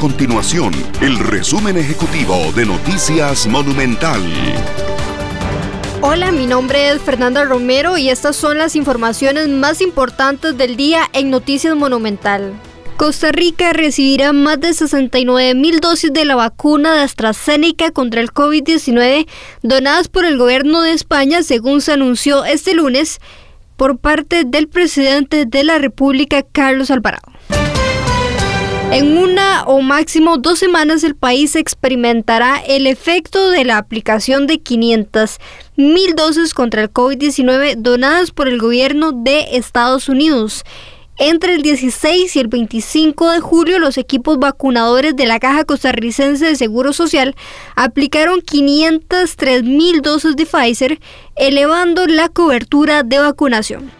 continuación el resumen ejecutivo de Noticias Monumental. Hola, mi nombre es Fernanda Romero y estas son las informaciones más importantes del día en Noticias Monumental. Costa Rica recibirá más de 69 mil dosis de la vacuna de AstraZeneca contra el COVID-19 donadas por el gobierno de España, según se anunció este lunes por parte del presidente de la República, Carlos Alvarado. En una o máximo dos semanas el país experimentará el efecto de la aplicación de 500 mil dosis contra el COVID-19 donadas por el gobierno de Estados Unidos. Entre el 16 y el 25 de julio, los equipos vacunadores de la Caja Costarricense de Seguro Social aplicaron 503 mil dosis de Pfizer, elevando la cobertura de vacunación.